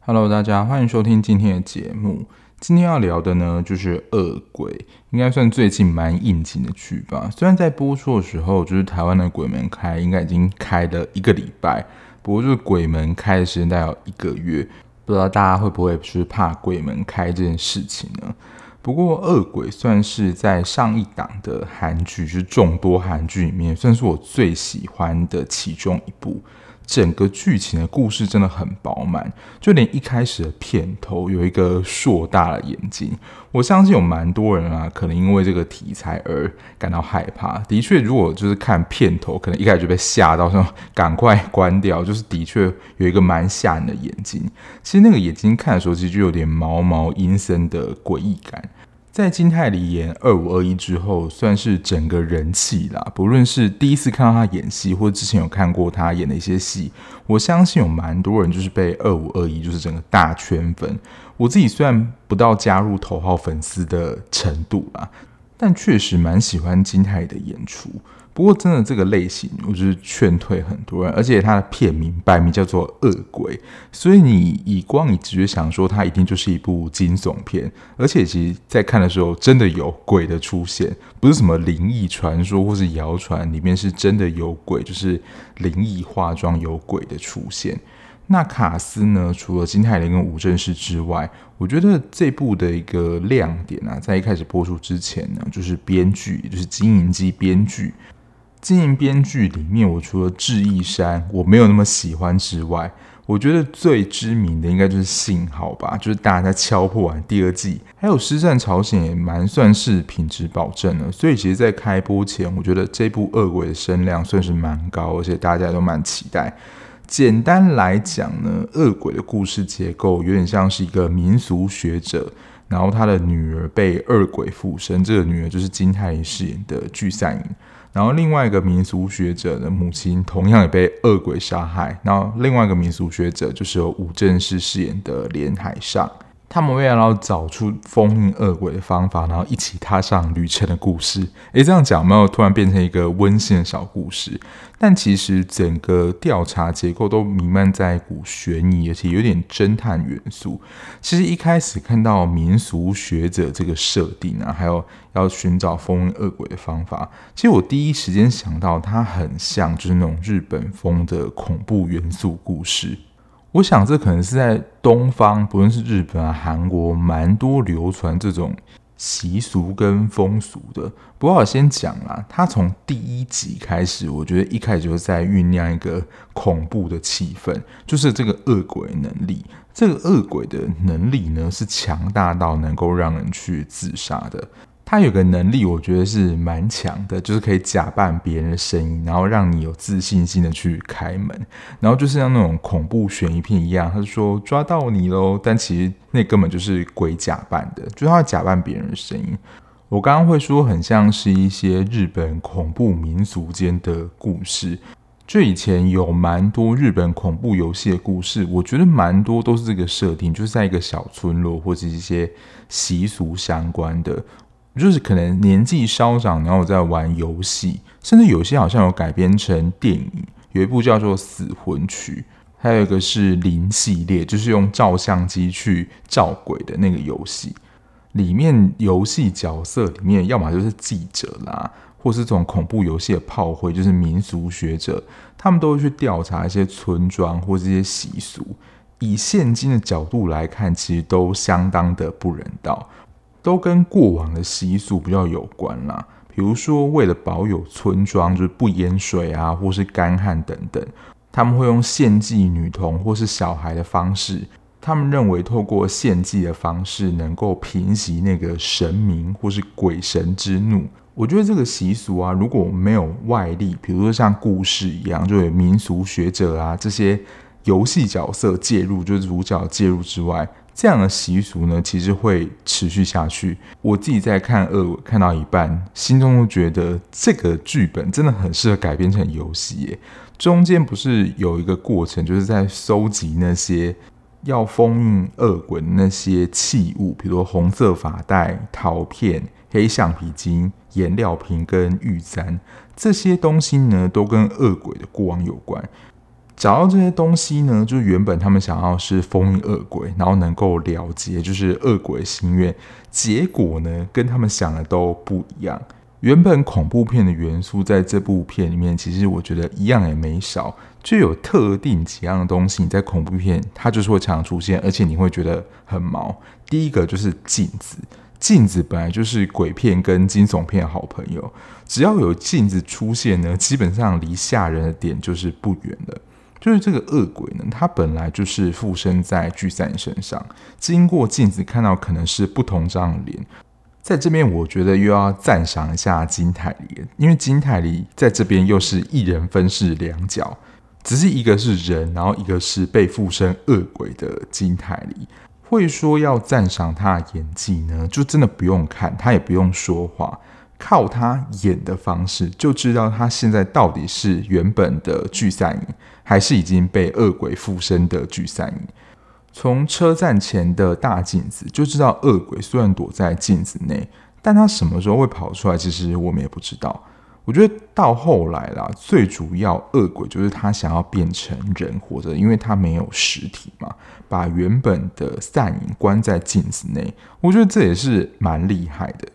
Hello，大家欢迎收听今天的节目。今天要聊的呢，就是《恶鬼》，应该算最近蛮应景的剧吧。虽然在播出的时候，就是台湾的鬼门开应该已经开了一个礼拜，不过就是鬼门开的时间大概有一个月，不知道大家会不会是怕鬼门开这件事情呢？不过《恶鬼》算是在上一档的韩剧，就是众多韩剧里面，算是我最喜欢的其中一部。整个剧情的故事真的很饱满，就连一开始的片头有一个硕大的眼睛，我相信有蛮多人啊，可能因为这个题材而感到害怕。的确，如果就是看片头，可能一开始就被吓到，说赶快关掉。就是的确有一个蛮吓人的眼睛，其实那个眼睛看的时候，其实就有点毛毛阴森的诡异感。在金泰梨演二五二一之后，算是整个人气啦。不论是第一次看到他演戏，或者之前有看过他演的一些戏，我相信有蛮多人就是被二五二一就是整个大圈粉。我自己虽然不到加入头号粉丝的程度啦，但确实蛮喜欢金泰的演出。不过，真的这个类型，我就是劝退很多人。而且，它的片名摆明叫做《恶鬼》，所以你以光你直觉想说，它一定就是一部惊悚片。而且，其实，在看的时候，真的有鬼的出现，不是什么灵异传说或是谣传，里面是真的有鬼，就是灵异化妆有鬼的出现。那卡司呢？除了金泰林跟吴正式之外，我觉得这部的一个亮点啊，在一开始播出之前呢，就是编剧，也就是金银机编剧。经营编剧里面，我除了智异山我没有那么喜欢之外，我觉得最知名的应该就是信号吧，就是大家在敲破完第二季，还有失战朝鲜也蛮算是品质保证的。所以其实，在开播前，我觉得这部恶鬼的声量算是蛮高，而且大家都蛮期待。简单来讲呢，恶鬼的故事结构有点像是一个民俗学者，然后他的女儿被恶鬼附身，这个女儿就是金泰梨饰演的具赛莹。然后另外一个民俗学者的母亲同样也被恶鬼杀害。然后另外一个民俗学者就是由吴正式饰演的连海上。他们为了要找出封印恶鬼的方法，然后一起踏上旅程的故事。诶，这样讲没有突然变成一个温馨的小故事？但其实整个调查结构都弥漫在一股悬疑，而且有点侦探元素。其实一开始看到民俗学者这个设定啊，还有要寻找封印恶鬼的方法，其实我第一时间想到它很像就是那种日本风的恐怖元素故事。我想，这可能是在东方，不论是日本啊、韩国，蛮多流传这种习俗跟风俗的。不过我先讲啦，他从第一集开始，我觉得一开始就在酝酿一个恐怖的气氛，就是这个恶鬼能力。这个恶鬼的能力呢，是强大到能够让人去自杀的。他有个能力，我觉得是蛮强的，就是可以假扮别人的声音，然后让你有自信心的去开门，然后就是像那种恐怖悬疑片一样，他就说抓到你喽，但其实那根本就是鬼假扮的，就是他假扮别人的声音。我刚刚会说很像是一些日本恐怖民俗间的故事，就以前有蛮多日本恐怖游戏的故事，我觉得蛮多都是这个设定，就是在一个小村落或者一些习俗相关的。就是可能年纪稍长，然后在玩游戏，甚至有些好像有改编成电影，有一部叫做《死魂曲》，还有一个是《灵》系列，就是用照相机去照鬼的那个游戏。里面游戏角色里面，要么就是记者啦，或是这种恐怖游戏的炮灰，就是民俗学者，他们都会去调查一些村庄或这些习俗。以现今的角度来看，其实都相当的不人道。都跟过往的习俗比较有关啦，比如说为了保有村庄就是不淹水啊，或是干旱等等，他们会用献祭女童或是小孩的方式。他们认为透过献祭的方式能够平息那个神明或是鬼神之怒。我觉得这个习俗啊，如果没有外力，比如说像故事一样，就有民俗学者啊这些游戏角色介入，就是主角介入之外。这样的习俗呢，其实会持续下去。我自己在看恶鬼看到一半，心中都觉得这个剧本真的很适合改编成游戏耶。中间不是有一个过程，就是在收集那些要封印恶鬼的那些器物，比如说红色发带、陶片、黑橡皮筋、颜料瓶跟玉簪，这些东西呢，都跟恶鬼的过往有关。找到这些东西呢，就是原本他们想要是封印恶鬼，然后能够了结就是恶鬼心愿。结果呢，跟他们想的都不一样。原本恐怖片的元素在这部片里面，其实我觉得一样也没少，就有特定几样东西，你在恐怖片它就是会常出现，而且你会觉得很毛。第一个就是镜子，镜子本来就是鬼片跟惊悚片好朋友，只要有镜子出现呢，基本上离吓人的点就是不远了。就是这个恶鬼呢，他本来就是附身在具赛身上，经过镜子看到可能是不同张脸。在这边，我觉得又要赞赏一下金泰梨，因为金泰梨在这边又是一人分饰两角，只是一个是人，然后一个是被附身恶鬼的金泰梨。会说要赞赏他的演技呢，就真的不用看，他也不用说话。靠他演的方式就知道他现在到底是原本的聚散影，还是已经被恶鬼附身的聚散营。从车站前的大镜子就知道，恶鬼虽然躲在镜子内，但他什么时候会跑出来，其实我们也不知道。我觉得到后来啦，最主要恶鬼就是他想要变成人活着，因为他没有实体嘛，把原本的散影关在镜子内。我觉得这也是蛮厉害的。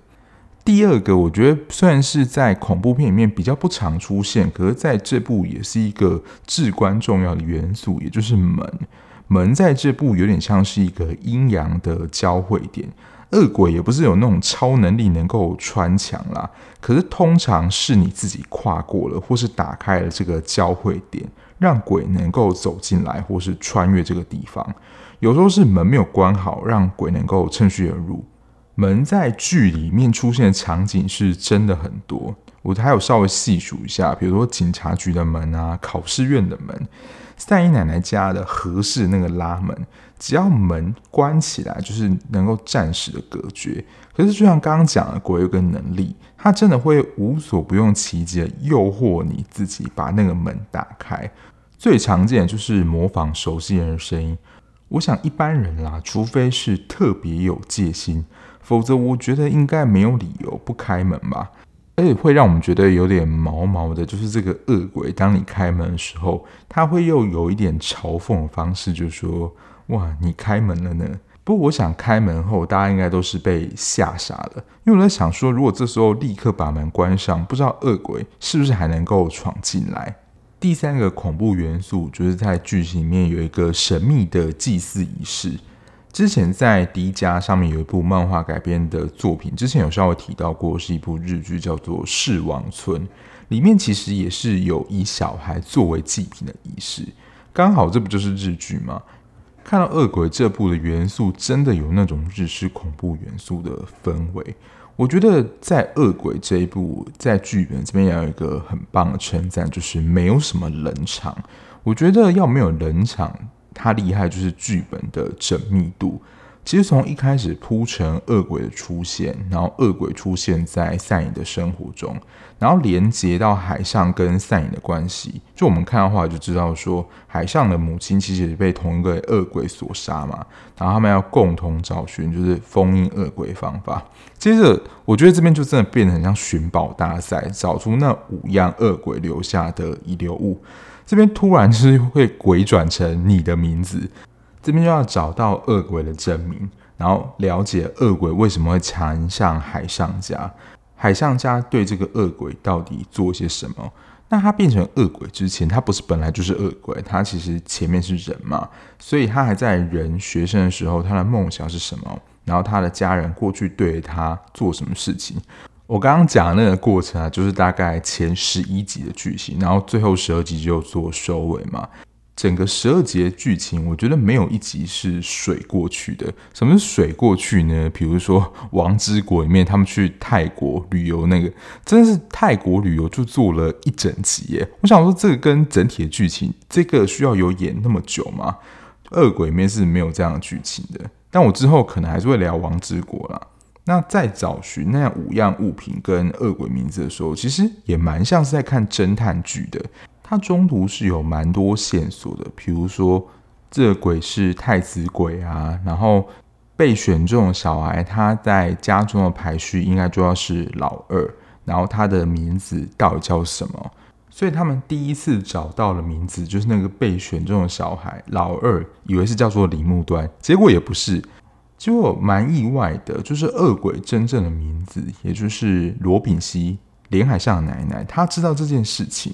第二个，我觉得虽然是在恐怖片里面比较不常出现，可是在这部也是一个至关重要的元素，也就是门。门在这部有点像是一个阴阳的交汇点。恶鬼也不是有那种超能力能够穿墙啦，可是通常是你自己跨过了，或是打开了这个交汇点，让鬼能够走进来，或是穿越这个地方。有时候是门没有关好，让鬼能够趁虚而入。门在剧里面出现的场景是真的很多，我还有稍微细数一下，比如说警察局的门啊，考试院的门，三姨奶奶家的合适那个拉门，只要门关起来，就是能够暂时的隔绝。可是就像刚刚讲的，鬼有个能力，它真的会无所不用其极的诱惑你自己把那个门打开。最常见的就是模仿熟悉人的声音。我想一般人啦，除非是特别有戒心。否则，我觉得应该没有理由不开门吧。而且会让我们觉得有点毛毛的，就是这个恶鬼，当你开门的时候，他会又有一点嘲讽的方式，就说：“哇，你开门了呢。”不过，我想开门后，大家应该都是被吓傻了，因为我在想说，如果这时候立刻把门关上，不知道恶鬼是不是还能够闯进来。第三个恐怖元素，就是在剧情里面有一个神秘的祭祀仪式。之前在 D 家上面有一部漫画改编的作品，之前有稍微提到过，是一部日剧，叫做《噬王村》，里面其实也是有以小孩作为祭品的仪式。刚好这不就是日剧吗？看到恶鬼这部的元素，真的有那种日式恐怖元素的氛围。我觉得在恶鬼这一部，在剧本这边也有一个很棒的称赞，就是没有什么冷场。我觉得要没有冷场。他厉害就是剧本的缜密度。其实从一开始铺陈恶鬼的出现，然后恶鬼出现在赛影的生活中，然后连接到海上跟赛影的关系。就我们看的话，就知道说海上的母亲其实也被同一个恶鬼所杀嘛。然后他们要共同找寻就是封印恶鬼方法。接着，我觉得这边就真的变得很像寻宝大赛，找出那五样恶鬼留下的遗留物。这边突然就是会鬼转成你的名字，这边就要找到恶鬼的真名，然后了解恶鬼为什么会缠上海上家，海上家对这个恶鬼到底做些什么？那他变成恶鬼之前，他不是本来就是恶鬼，他其实前面是人嘛，所以他还在人学生的时候，他的梦想是什么？然后他的家人过去对他做什么事情？我刚刚讲的那个过程啊，就是大概前十一集的剧情，然后最后十二集就做收尾嘛。整个十二集的剧情，我觉得没有一集是水过去的。什么是水过去呢？比如说《王之国》里面，他们去泰国旅游，那个真的是泰国旅游就做了一整集耶。我想说，这个跟整体的剧情，这个需要有演那么久吗？恶鬼里面是没有这样的剧情的。但我之后可能还是会聊《王之国》啦。那在找寻那五样物品跟恶鬼名字的时候，其实也蛮像是在看侦探剧的。它中途是有蛮多线索的，比如说这个鬼是太子鬼啊，然后被选中的小孩，他在家中的排序应该就要是老二，然后他的名字到底叫什么？所以他们第一次找到了名字就是那个被选中的小孩老二，以为是叫做李木端，结果也不是。结果蛮意外的，就是恶鬼真正的名字，也就是罗炳熙，连海上的奶奶，她知道这件事情。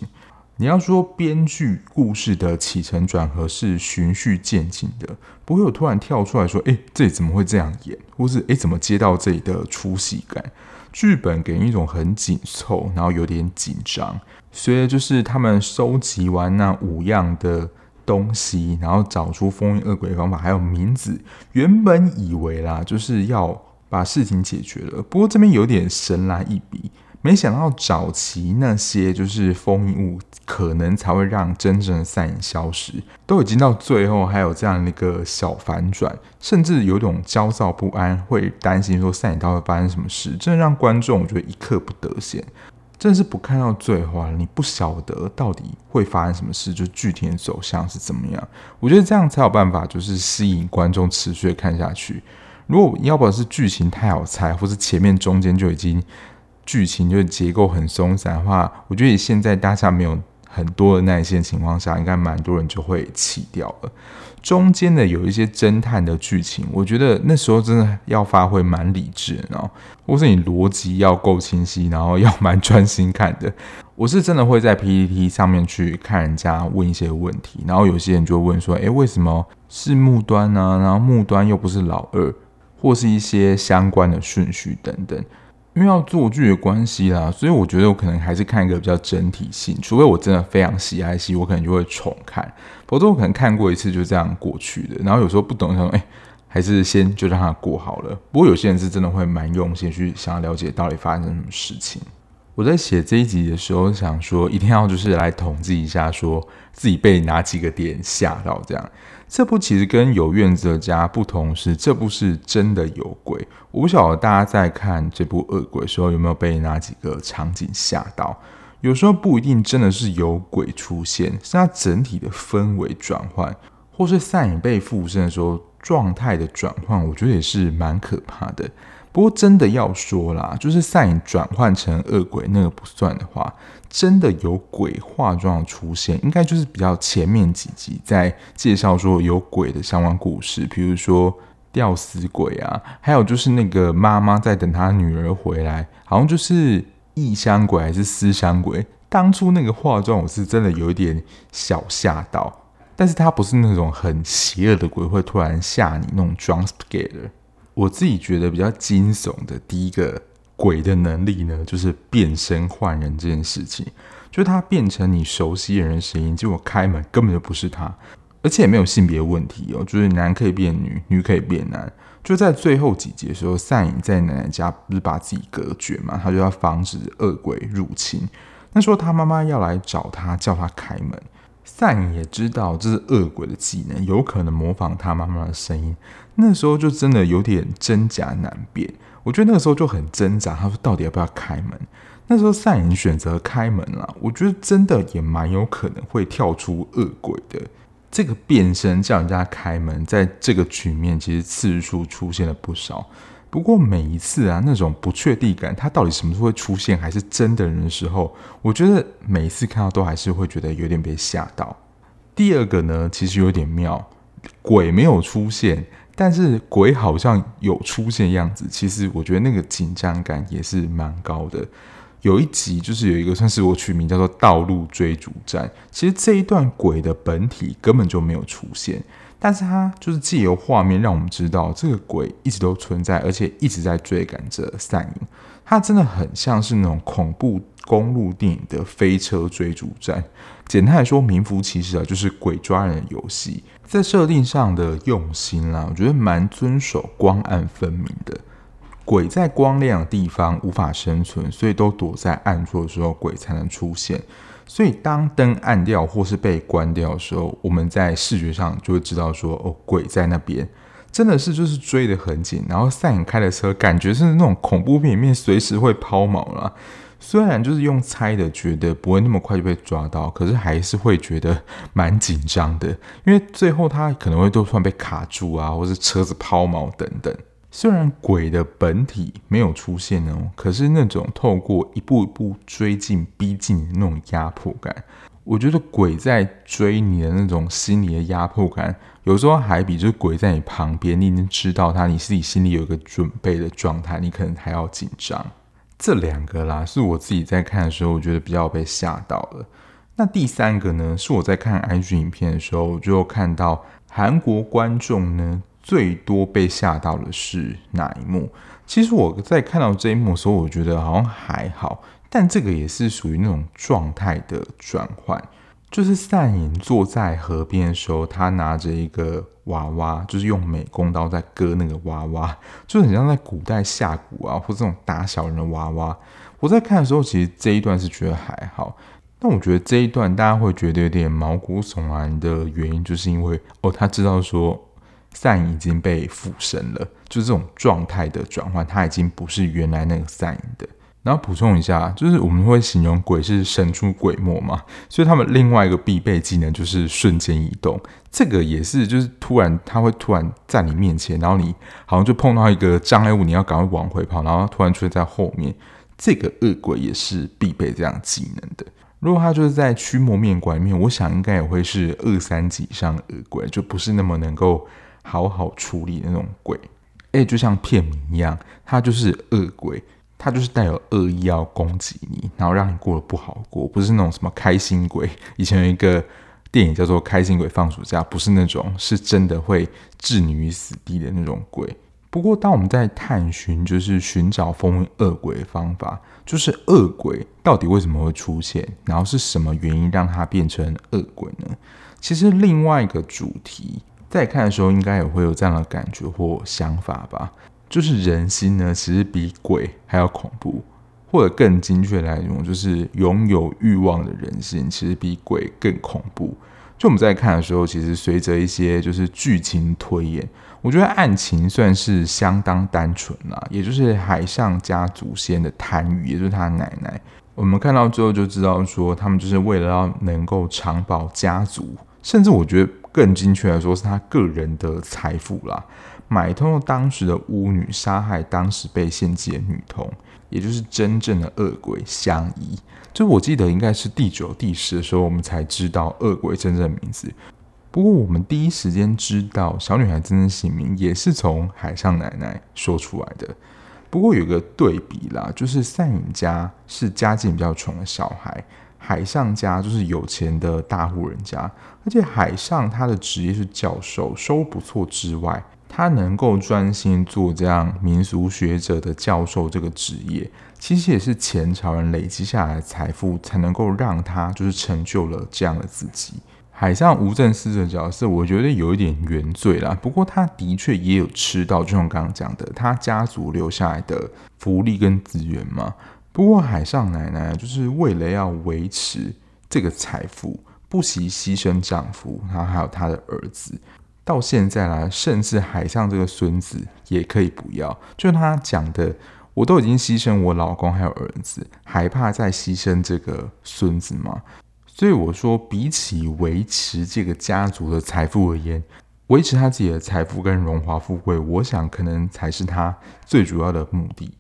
你要说编剧故事的起承转合是循序渐进的，不会有突然跳出来说：“哎，这里怎么会这样演？”或是“哎，怎么接到这里的出戏感？”剧本给人一种很紧凑，然后有点紧张。所以就是他们收集完那五样的东西，然后找出封印恶鬼的方法，还有名字。原本以为啦，就是要把事情解决了。不过这边有点神来一笔。没想到找齐那些就是封印物，可能才会让真正的赛影消失。都已经到最后，还有这样一个小反转，甚至有种焦躁不安，会担心说赛影到底发生什么事，真的让观众我觉得一刻不得闲。真的是不看到最后，你不晓得到底会发生什么事，就具体的走向是怎么样。我觉得这样才有办法，就是吸引观众持续的看下去。如果要不是剧情太好猜，或是前面中间就已经。剧情就是结构很松散的话，我觉得现在大家没有很多的耐心情况下，应该蛮多人就会弃掉了。中间的有一些侦探的剧情，我觉得那时候真的要发挥蛮理智的，然后或是你逻辑要够清晰，然后要蛮专心看的。我是真的会在 PPT 上面去看人家问一些问题，然后有些人就问说：“诶，为什么是木端呢？然后木端又不是老二，或是一些相关的顺序等等。”因为要做剧的关系啦，所以我觉得我可能还是看一个比较整体性。除非我真的非常喜爱戏，我可能就会重看。否则我可能看过一次就这样过去的。然后有时候不懂，想哎，还是先就让它过好了。不过有些人是真的会蛮用心去想要了解到底发生什么事情。我在写这一集的时候想说，一定要就是来统计一下，说自己被哪几个点吓到这样。这部其实跟有院子的家不同是，这部是真的有鬼。我不晓得大家在看这部恶鬼的时候有没有被哪几个场景吓到。有时候不一定真的是有鬼出现，是它整体的氛围转换，或是赛影被附身的时候状态的转换，我觉得也是蛮可怕的。不过真的要说啦，就是赛影转换成恶鬼那个不算的话，真的有鬼化妆出现，应该就是比较前面几集在介绍说有鬼的相关故事，比如说吊死鬼啊，还有就是那个妈妈在等她女儿回来，好像就是异乡鬼还是思乡鬼。当初那个化妆我是真的有一点小吓到，但是他不是那种很邪恶的鬼，会突然吓你那种 jump scare。我自己觉得比较惊悚的第一个鬼的能力呢，就是变身换人这件事情。就是他变成你熟悉的人的声音，结果开门根本就不是他，而且也没有性别问题哦，就是男可以变女，女可以变男。就在最后几集的时候，赛影在奶奶家不是把自己隔绝嘛，他就要防止恶鬼入侵。那时候他妈妈要来找他，叫他开门。赛影也知道这是恶鬼的技能，有可能模仿他妈妈的声音。那时候就真的有点真假难辨。我觉得那个时候就很挣扎。他说到底要不要开门？那时候赛影选择开门了。我觉得真的也蛮有可能会跳出恶鬼的。这个变身叫人家开门，在这个局面其实次数出现了不少。不过每一次啊，那种不确定感，他到底什么时候会出现，还是真的人的时候，我觉得每一次看到都还是会觉得有点被吓到。第二个呢，其实有点妙，鬼没有出现，但是鬼好像有出现样子。其实我觉得那个紧张感也是蛮高的。有一集就是有一个算是我取名叫做“道路追逐战”，其实这一段鬼的本体根本就没有出现。但是它就是借由画面让我们知道，这个鬼一直都存在，而且一直在追赶着赛影。它真的很像是那种恐怖公路电影的飞车追逐战。简单来说，名副其实啊，就是鬼抓人游戏。在设定上的用心啦，我觉得蛮遵守光暗分明的。鬼在光亮的地方无法生存，所以都躲在暗处的时候，鬼才能出现。所以，当灯暗掉或是被关掉的时候，我们在视觉上就会知道说，哦，鬼在那边，真的是就是追得很紧。然后赛影开的车，感觉是那种恐怖片里面随时会抛锚了。虽然就是用猜的，觉得不会那么快就被抓到，可是还是会觉得蛮紧张的，因为最后他可能会都突然被卡住啊，或是车子抛锚等等。虽然鬼的本体没有出现哦，可是那种透过一步一步追近、逼近的那种压迫感，我觉得鬼在追你的那种心理的压迫感，有时候还比就是鬼在你旁边，你已经知道他，你自己心里有一个准备的状态，你可能还要紧张。这两个啦，是我自己在看的时候，我觉得比较被吓到了。那第三个呢，是我在看 IG 影片的时候，我就看到韩国观众呢。最多被吓到的是哪一幕？其实我在看到这一幕的时候，我觉得好像还好，但这个也是属于那种状态的转换。就是善隐坐在河边的时候，他拿着一个娃娃，就是用美工刀在割那个娃娃，就很像在古代下蛊啊，或这种打小人的娃娃。我在看的时候，其实这一段是觉得还好，但我觉得这一段大家会觉得有点毛骨悚然的原因，就是因为哦，他知道说。善已经被附身了，就是这种状态的转换，它已经不是原来那个善的。然后补充一下，就是我们会形容鬼是神出鬼没嘛，所以他们另外一个必备技能就是瞬间移动。这个也是，就是突然他会突然在你面前，然后你好像就碰到一个障碍物，你要赶快往回跑，然后突然出现在后面。这个恶鬼也是必备这样技能的。如果他就是在驱魔面馆里面，我想应该也会是二三级以上恶鬼，就不是那么能够。好好处理那种鬼，哎，就像片名一样，他就是恶鬼，他就是带有恶意要攻击你，然后让你过得不好过，不是那种什么开心鬼。以前有一个电影叫做《开心鬼放暑假》，不是那种，是真的会置你于死地的那种鬼。不过，当我们在探寻，就是寻找封印恶鬼的方法，就是恶鬼到底为什么会出现，然后是什么原因让它变成恶鬼呢？其实另外一个主题。在看的时候，应该也会有这样的感觉或想法吧。就是人心呢，其实比鬼还要恐怖，或者更精确来说，就是拥有欲望的人心，其实比鬼更恐怖。就我们在看的时候，其实随着一些就是剧情推演，我觉得案情算是相当单纯啦。也就是海上家祖先的贪欲，也就是他奶奶。我们看到之后就知道说，他们就是为了要能够长保家族，甚至我觉得。更精确来说，是他个人的财富啦，买通了当时的巫女，杀害当时被献祭的女童，也就是真正的恶鬼相依。就我记得应该是第九、第十的时候，我们才知道恶鬼真正的名字。不过我们第一时间知道小女孩真正姓名，也是从海上奶奶说出来的。不过有个对比啦，就是善影家是家境比较穷的小孩。海上家就是有钱的大户人家，而且海上他的职业是教授，收入不错之外，他能够专心做这样民俗学者的教授这个职业，其实也是前朝人累积下来的财富，才能够让他就是成就了这样的自己。海上无正司的角色，我觉得有一点原罪啦，不过他的确也有吃到，就像刚刚讲的，他家族留下来的福利跟资源嘛。不过海上奶奶就是为了要维持这个财富，不惜牺牲丈夫，然后还有她的儿子。到现在来，甚至海上这个孙子也可以不要。就他讲的，我都已经牺牲我老公还有儿子，还怕再牺牲这个孙子吗？所以我说，比起维持这个家族的财富而言，维持他自己的财富跟荣华富贵，我想可能才是他最主要的目的。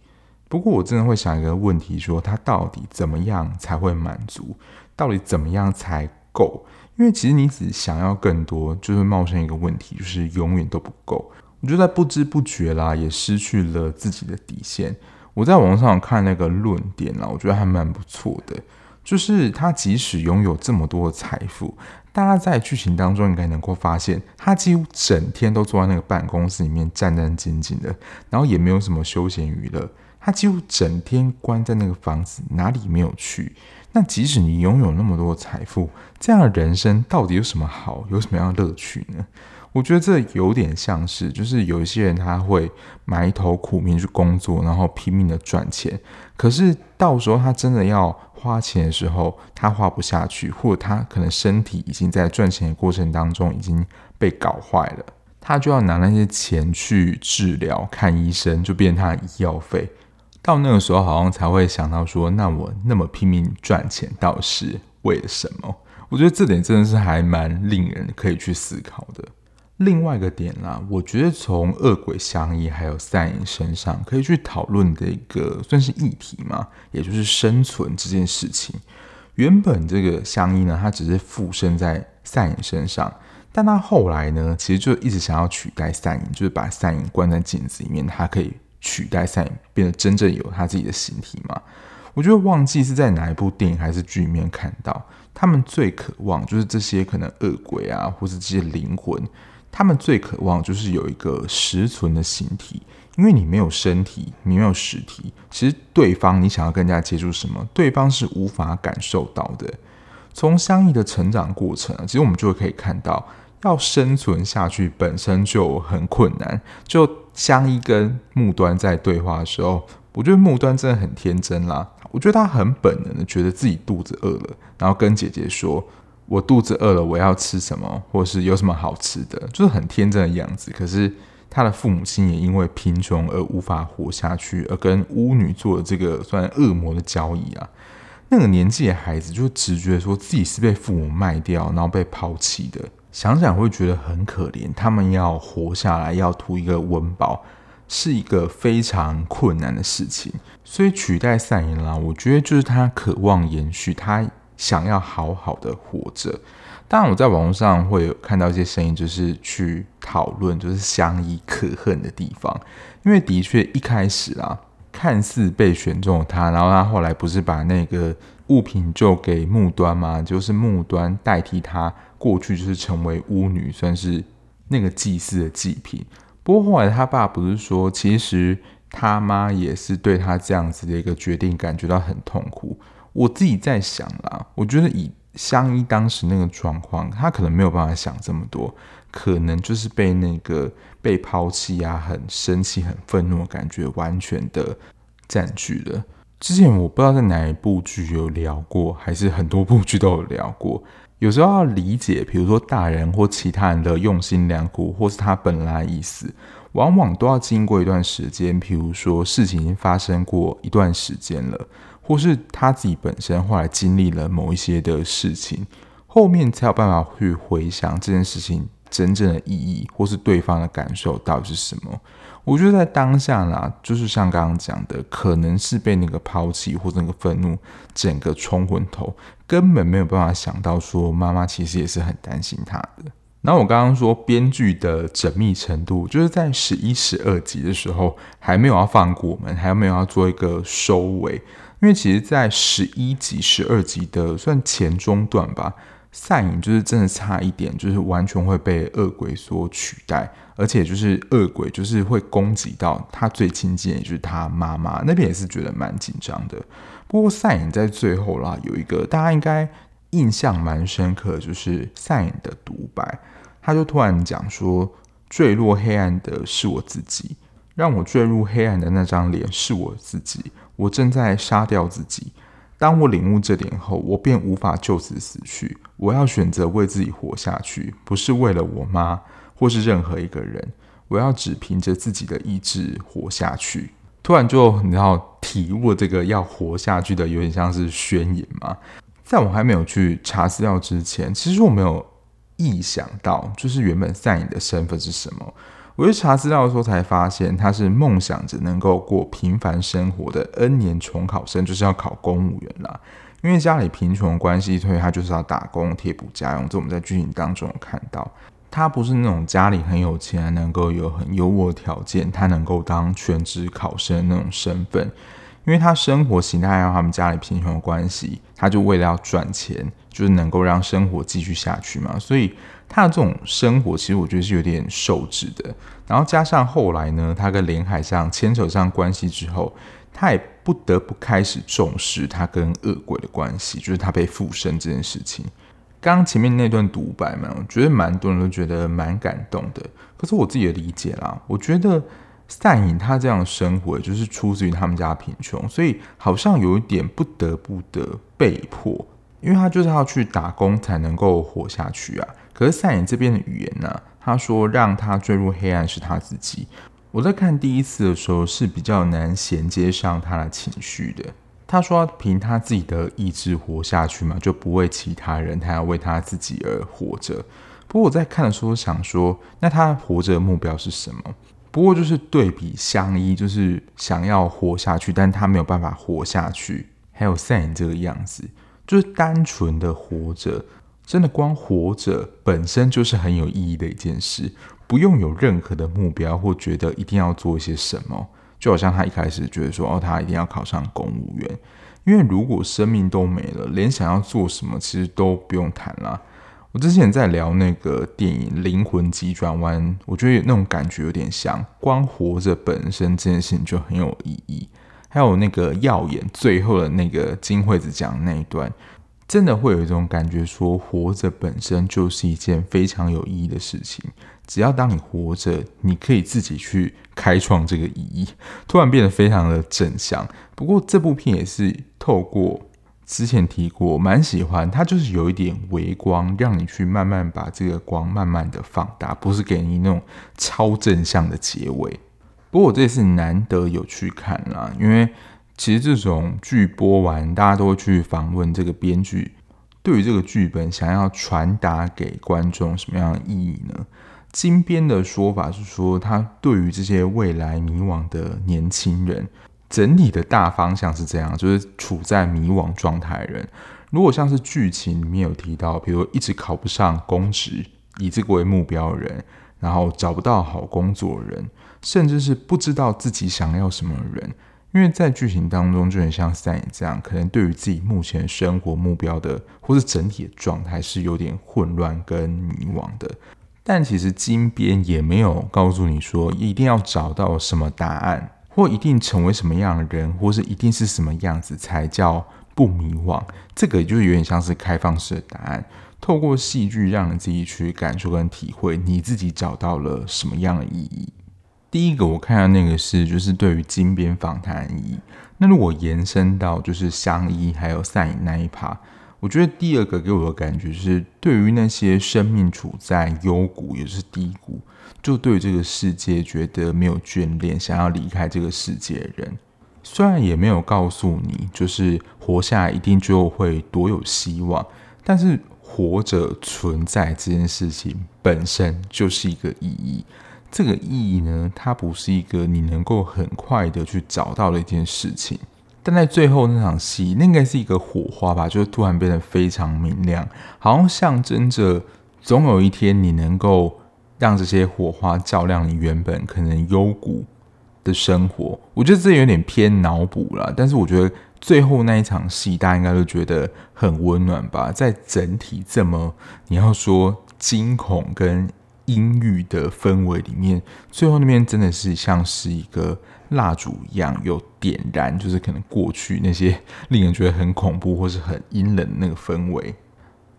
不过我真的会想一个问题：说他到底怎么样才会满足？到底怎么样才够？因为其实你只想要更多，就会冒生一个问题，就是永远都不够。我就在不知不觉啦，也失去了自己的底线。我在网上看那个论点啦，我觉得还蛮不错的。就是他即使拥有这么多的财富，大家在剧情当中应该能够发现，他几乎整天都坐在那个办公室里面战战兢兢的，然后也没有什么休闲娱乐。他几乎整天关在那个房子，哪里没有去？那即使你拥有那么多财富，这样的人生到底有什么好？有什么样的乐趣呢？我觉得这有点像是，就是有一些人他会埋头苦命去工作，然后拼命的赚钱，可是到时候他真的要花钱的时候，他花不下去，或者他可能身体已经在赚钱的过程当中已经被搞坏了，他就要拿那些钱去治疗、看医生，就变成他的医药费。到那个时候好像才会想到说，那我那么拼命赚钱，到底是为了什么？我觉得这点真的是还蛮令人可以去思考的。另外一个点啦，我觉得从恶鬼相依还有赛影身上可以去讨论的一个算是议题嘛，也就是生存这件事情。原本这个相依呢，他只是附身在赛影身上，但他后来呢，其实就一直想要取代赛影，就是把赛影关在镜子里面，他可以取代赛，变得真正有他自己的形体嘛。我觉得忘记是在哪一部电影还是剧里面看到，他们最渴望就是这些可能恶鬼啊，或是这些灵魂。他们最渴望就是有一个实存的形体，因为你没有身体，你没有实体，其实对方你想要跟人家接触什么，对方是无法感受到的。从相应的成长过程，其实我们就可以看到，要生存下去本身就很困难。就相依跟木端在对话的时候，我觉得木端真的很天真啦，我觉得他很本能的觉得自己肚子饿了，然后跟姐姐说。我肚子饿了，我要吃什么，或是有什么好吃的，就是很天真的样子。可是他的父母亲也因为贫穷而无法活下去，而跟巫女做了这个算恶魔的交易啊。那个年纪的孩子就直觉说自己是被父母卖掉，然后被抛弃的。想想会觉得很可怜，他们要活下来，要图一个温饱，是一个非常困难的事情。所以取代赛颖啦，我觉得就是他渴望延续他。想要好好的活着，当然我在网络上会有看到一些声音，就是去讨论，就是相依可恨的地方。因为的确一开始啊，看似被选中他，然后他后来不是把那个物品就给木端吗？就是木端代替他过去，就是成为巫女，算是那个祭祀的祭品。不过后来他爸不是说，其实他妈也是对他这样子的一个决定感觉到很痛苦。我自己在想啦，我觉得以相依当时那个状况，他可能没有办法想这么多，可能就是被那个被抛弃啊，很生气、很愤怒的感觉完全的占据了。之前我不知道在哪一部剧有聊过，还是很多部剧都有聊过。有时候要理解，比如说大人或其他人的用心良苦，或是他本来意思，往往都要经过一段时间。比如说事情已经发生过一段时间了。或是他自己本身后来经历了某一些的事情，后面才有办法去回想这件事情真正的意义，或是对方的感受到底是什么。我觉得在当下啦，就是像刚刚讲的，可能是被那个抛弃或者那个愤怒整个冲昏头，根本没有办法想到说妈妈其实也是很担心他的。那我刚刚说编剧的缜密程度，就是在十一、十二集的时候还没有要放过我们，还没有要做一个收尾。因为其实，在十一集、十二集的算前中段吧，赛影就是真的差一点，就是完全会被恶鬼所取代，而且就是恶鬼就是会攻击到他最亲近，也就是他妈妈那边也是觉得蛮紧张的。不过赛影在最后啦，有一个大家应该印象蛮深刻，就是赛影的独白，他就突然讲说：“坠落黑暗的是我自己，让我坠入黑暗的那张脸是我自己。”我正在杀掉自己。当我领悟这点后，我便无法就此死去。我要选择为自己活下去，不是为了我妈或是任何一个人。我要只凭着自己的意志活下去。突然就你知道体悟这个要活下去的，有点像是宣言嘛。在我还没有去查资料之前，其实我没有意想到，就是原本赛影的身份是什么。我去查资料的时候才发现，他是梦想着能够过平凡生活的 N 年重考生，就是要考公务员啦。因为家里贫穷关系，所以他就是要打工贴补家用。这我们在剧情当中有看到，他不是那种家里很有钱，能够有很优渥条件，他能够当全职考生那种身份。因为他生活形态有他们家里贫穷的关系，他就为了要赚钱，就是能够让生活继续下去嘛，所以。他的这种生活，其实我觉得是有点受制的。然后加上后来呢，他跟连海相牵扯上关系之后，他也不得不开始重视他跟恶鬼的关系，就是他被附身这件事情。刚前面那段独白嘛，我觉得蛮多人都觉得蛮感动的。可是我自己的理解啦，我觉得赛颖他这样的生活，就是出自于他们家贫穷，所以好像有一点不得不的被迫，因为他就是要去打工才能够活下去啊。可是赛颖这边的语言呢、他说让他坠入黑暗是他自己。我在看第一次的时候是比较难衔接上他的情绪的。他说凭他自己的意志活下去嘛，就不为其他人，他要为他自己而活着。不过我在看的时候想说，那他活着的目标是什么？不过就是对比相依，就是想要活下去，但他没有办法活下去。还有赛颖这个样子，就是单纯的活着，真的光活着本身就是很有意义的一件事，不用有任何的目标或觉得一定要做一些什么。就好像他一开始觉得说，哦，他一定要考上公务员，因为如果生命都没了，连想要做什么其实都不用谈了。我之前在聊那个电影《灵魂急转弯》，我觉得那种感觉有点像，光活着本身这件事情就很有意义。还有那个耀眼最后的那个金惠子讲的那一段，真的会有一种感觉，说活着本身就是一件非常有意义的事情。只要当你活着，你可以自己去开创这个意义，突然变得非常的正向。不过这部片也是透过之前提过，蛮喜欢它，就是有一点微光，让你去慢慢把这个光慢慢的放大，不是给你那种超正向的结尾。不过我这次难得有去看啦，因为其实这种剧播完，大家都会去访问这个编剧，对于这个剧本想要传达给观众什么样的意义呢？金编的说法是说，他对于这些未来迷惘的年轻人，整体的大方向是这样，就是处在迷惘状态人。如果像是剧情里面有提到，比如一直考不上公职，以这个为目标的人，然后找不到好工作的人，甚至是不知道自己想要什么人，因为在剧情当中就很像赛颖这样，可能对于自己目前生活目标的或是整体的状态是有点混乱跟迷惘的。但其实金边也没有告诉你说一定要找到什么答案，或一定成为什么样的人，或是一定是什么样子才叫不迷惘。这个就是有点像是开放式的答案，透过戏剧让你自己去感受跟体会，你自己找到了什么样的意义。第一个我看到那个是就是对于金边访谈意义，那如果延伸到就是相依还有赛那一趴。我觉得第二个给我的感觉是，对于那些生命处在幽谷也就是低谷，就对这个世界觉得没有眷恋，想要离开这个世界的人，虽然也没有告诉你，就是活下来一定就会多有希望，但是活着存在这件事情本身就是一个意义。这个意义呢，它不是一个你能够很快的去找到的一件事情。但在最后那场戏，那应该是一个火花吧，就突然变得非常明亮，好像象征着总有一天你能够让这些火花照亮你原本可能幽谷的生活。我觉得这有点偏脑补了，但是我觉得最后那一场戏，大家应该都觉得很温暖吧。在整体这么你要说惊恐跟阴郁的氛围里面，最后那边真的是像是一个。蜡烛一样有点燃，就是可能过去那些令人觉得很恐怖或是很阴冷的那个氛围。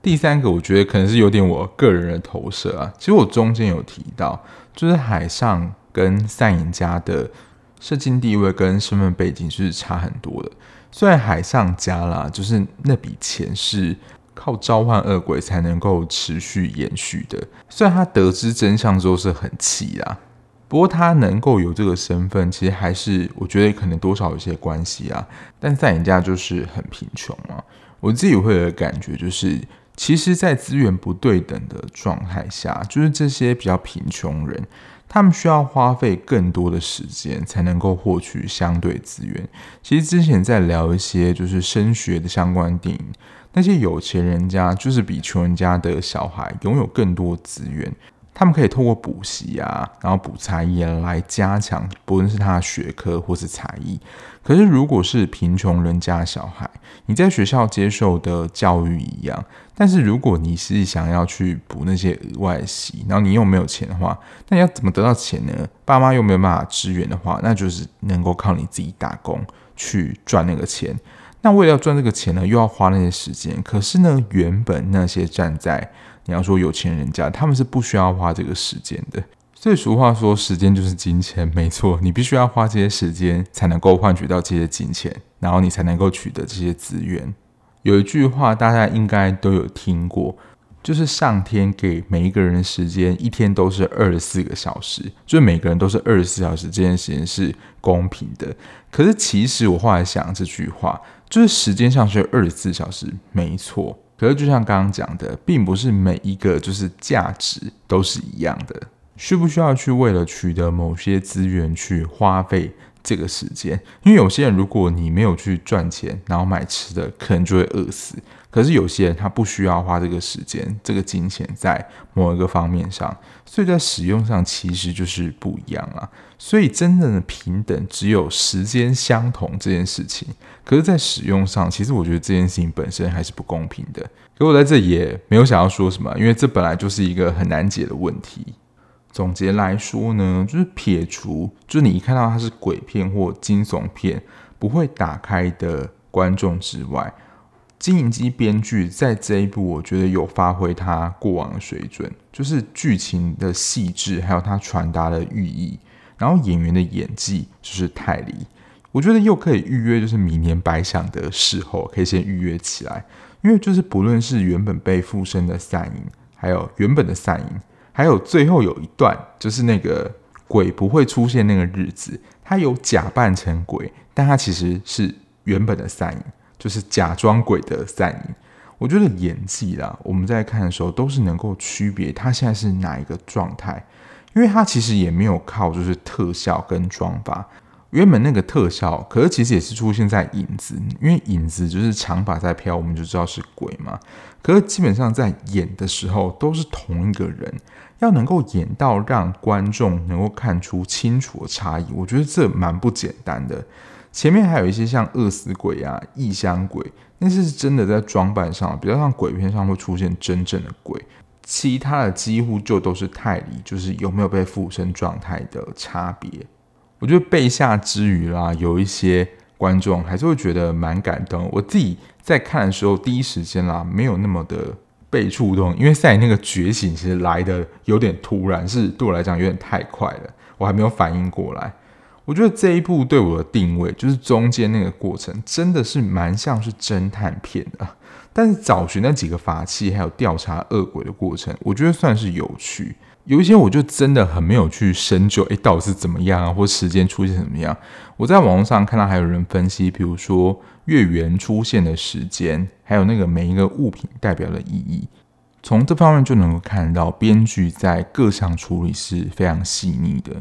第三个，我觉得可能是有点我个人的投射啊。其实我中间有提到，就是海上跟赛颖家的社经地位跟身份背景是差很多的。虽然海上家啦，就是那笔钱是靠召唤恶鬼才能够持续延续的。虽然他得知真相之后是很气啊。不过他能够有这个身份，其实还是我觉得可能多少有些关系啊。但赛颖家就是很贫穷嘛，我自己会有感觉，就是其实，在资源不对等的状态下，就是这些比较贫穷人，他们需要花费更多的时间才能够获取相对资源。其实之前在聊一些就是升学的相关电影，那些有钱人家就是比穷人家的小孩拥有更多资源。他们可以透过补习啊，然后补才艺来加强，不论是他的学科或是才艺。可是，如果是贫穷人家的小孩，你在学校接受的教育一样，但是如果你是想要去补那些额外习，然后你又没有钱的话，那你要怎么得到钱呢？爸妈又没有办法支援的话，那就是能够靠你自己打工去赚那个钱。那为了要赚这个钱呢，又要花那些时间。可是呢，原本那些站在你要说有钱人家，他们是不需要花这个时间的。所以俗话说，时间就是金钱，没错。你必须要花这些时间，才能够换取到这些金钱，然后你才能够取得这些资源。有一句话，大家应该都有听过：就是上天给每一个人的时间，一天都是二十四个小时，就是每个人都是二十四小时，这件事情是公平的。可是其实我后来想这句话，就是时间上是二十四小时，没错。可是就像刚刚讲的，并不是每一个就是价值都是一样的。需不需要去为了取得某些资源去花费这个时间？因为有些人，如果你没有去赚钱，然后买吃的，可能就会饿死。可是有些人他不需要花这个时间、这个金钱在某一个方面上，所以在使用上其实就是不一样啊。所以真正的平等只有时间相同这件事情。可是，在使用上，其实我觉得这件事情本身还是不公平的。可我在这也没有想要说什么，因为这本来就是一个很难解的问题。总结来说呢，就是撇除，就是你一看到它是鬼片或惊悚片不会打开的观众之外，金银姬编剧在这一部，我觉得有发挥他过往的水准，就是剧情的细致，还有他传达的寓意，然后演员的演技就是泰梨，我觉得又可以预约，就是明年百想的时候可以先预约起来，因为就是不论是原本被附身的散银，还有原本的散银。还有最后有一段，就是那个鬼不会出现那个日子，他有假扮成鬼，但他其实是原本的散银，就是假装鬼的散银。我觉得演技啦，我们在看的时候都是能够区别他现在是哪一个状态，因为他其实也没有靠就是特效跟妆发。原本那个特效，可是其实也是出现在影子，因为影子就是长发在飘，我们就知道是鬼嘛。可是基本上在演的时候都是同一个人，要能够演到让观众能够看出清楚的差异，我觉得这蛮不简单的。前面还有一些像饿死鬼啊、异乡鬼，那是真的在装扮上比较像鬼片上会出现真正的鬼，其他的几乎就都是泰迪，就是有没有被附身状态的差别。我觉得被吓之余啦，有一些观众还是会觉得蛮感动。我自己在看的时候，第一时间啦，没有那么的被触动，因为赛那个觉醒其实来的有点突然，是对我来讲有点太快了，我还没有反应过来。我觉得这一部对我的定位，就是中间那个过程，真的是蛮像是侦探片的。但是找寻那几个法器，还有调查恶鬼的过程，我觉得算是有趣。有一些我就真的很没有去深究，诶，到底是怎么样啊，或时间出现怎么样？我在网络上看到还有人分析，比如说月圆出现的时间，还有那个每一个物品代表的意义，从这方面就能够看到编剧在各项处理是非常细腻的。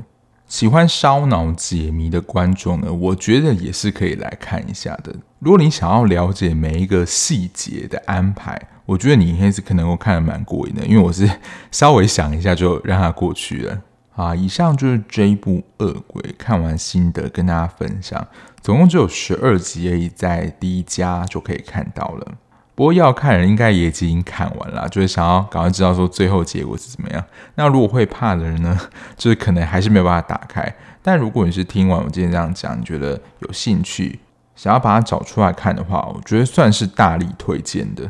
喜欢烧脑解谜的观众呢，我觉得也是可以来看一下的。如果你想要了解每一个细节的安排，我觉得你应该是可能会看得蛮过瘾的，因为我是稍微想一下就让它过去了。啊，以上就是这一部《恶鬼》看完心得跟大家分享，总共只有十二集而已，在第一家就可以看到了。不过要看人应该也已经看完了，就是想要赶快知道说最后结果是怎么样。那如果会怕的人呢，就是可能还是没有办法打开。但如果你是听完我今天这样讲，你觉得有兴趣，想要把它找出来看的话，我觉得算是大力推荐的。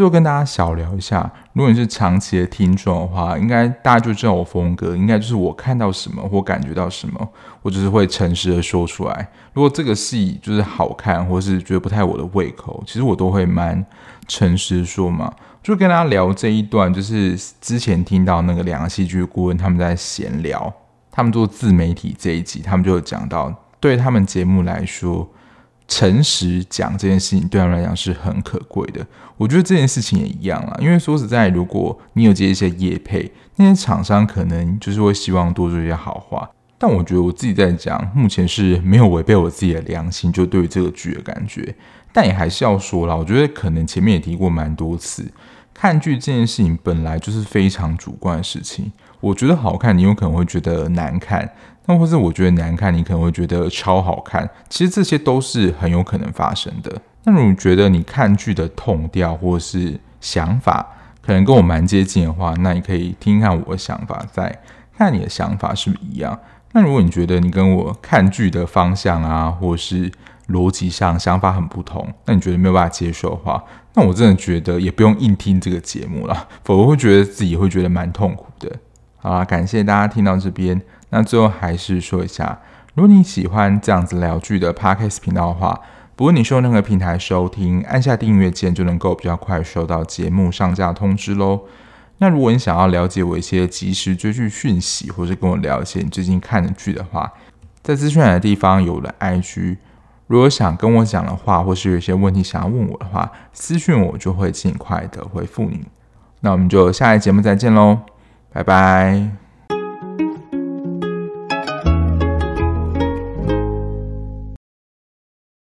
最后跟大家小聊一下，如果你是长期的听众的话，应该大家就知道我风格，应该就是我看到什么或感觉到什么，我就是会诚实的说出来。如果这个戏就是好看，或是觉得不太我的胃口，其实我都会蛮诚实的说嘛。就跟大家聊这一段，就是之前听到那个两个戏剧顾问他们在闲聊，他们做自媒体这一集，他们就讲到，对他们节目来说。诚实讲这件事情对他们来讲是很可贵的，我觉得这件事情也一样啦。因为说实在，如果你有接一些业配，那些厂商可能就是会希望多说一些好话。但我觉得我自己在讲，目前是没有违背我自己的良心，就对于这个剧的感觉。但也还是要说啦，我觉得可能前面也提过蛮多次，看剧这件事情本来就是非常主观的事情。我觉得好看，你有可能会觉得难看。那或是我觉得难看，你可能会觉得超好看。其实这些都是很有可能发生的。那如果你觉得你看剧的痛调或是想法可能跟我蛮接近的话，那你可以听听看我的想法，再看你的想法是不是一样。那如果你觉得你跟我看剧的方向啊，或是逻辑上想法很不同，那你觉得没有办法接受的话，那我真的觉得也不用硬听这个节目了，否则会觉得自己会觉得蛮痛苦的。好啦，感谢大家听到这边。那最后还是说一下，如果你喜欢这样子聊剧的 Podcast 频道的话，不论你是用任何平台收听，按下订阅键就能够比较快收到节目上架通知喽。那如果你想要了解我一些即时追剧讯息，或是跟我聊一些你最近看的剧的话，在资讯栏的地方有我的 IG。如果想跟我讲的话，或是有一些问题想要问我的话，私讯我就会尽快的回复你。那我们就下一节目再见喽，拜拜。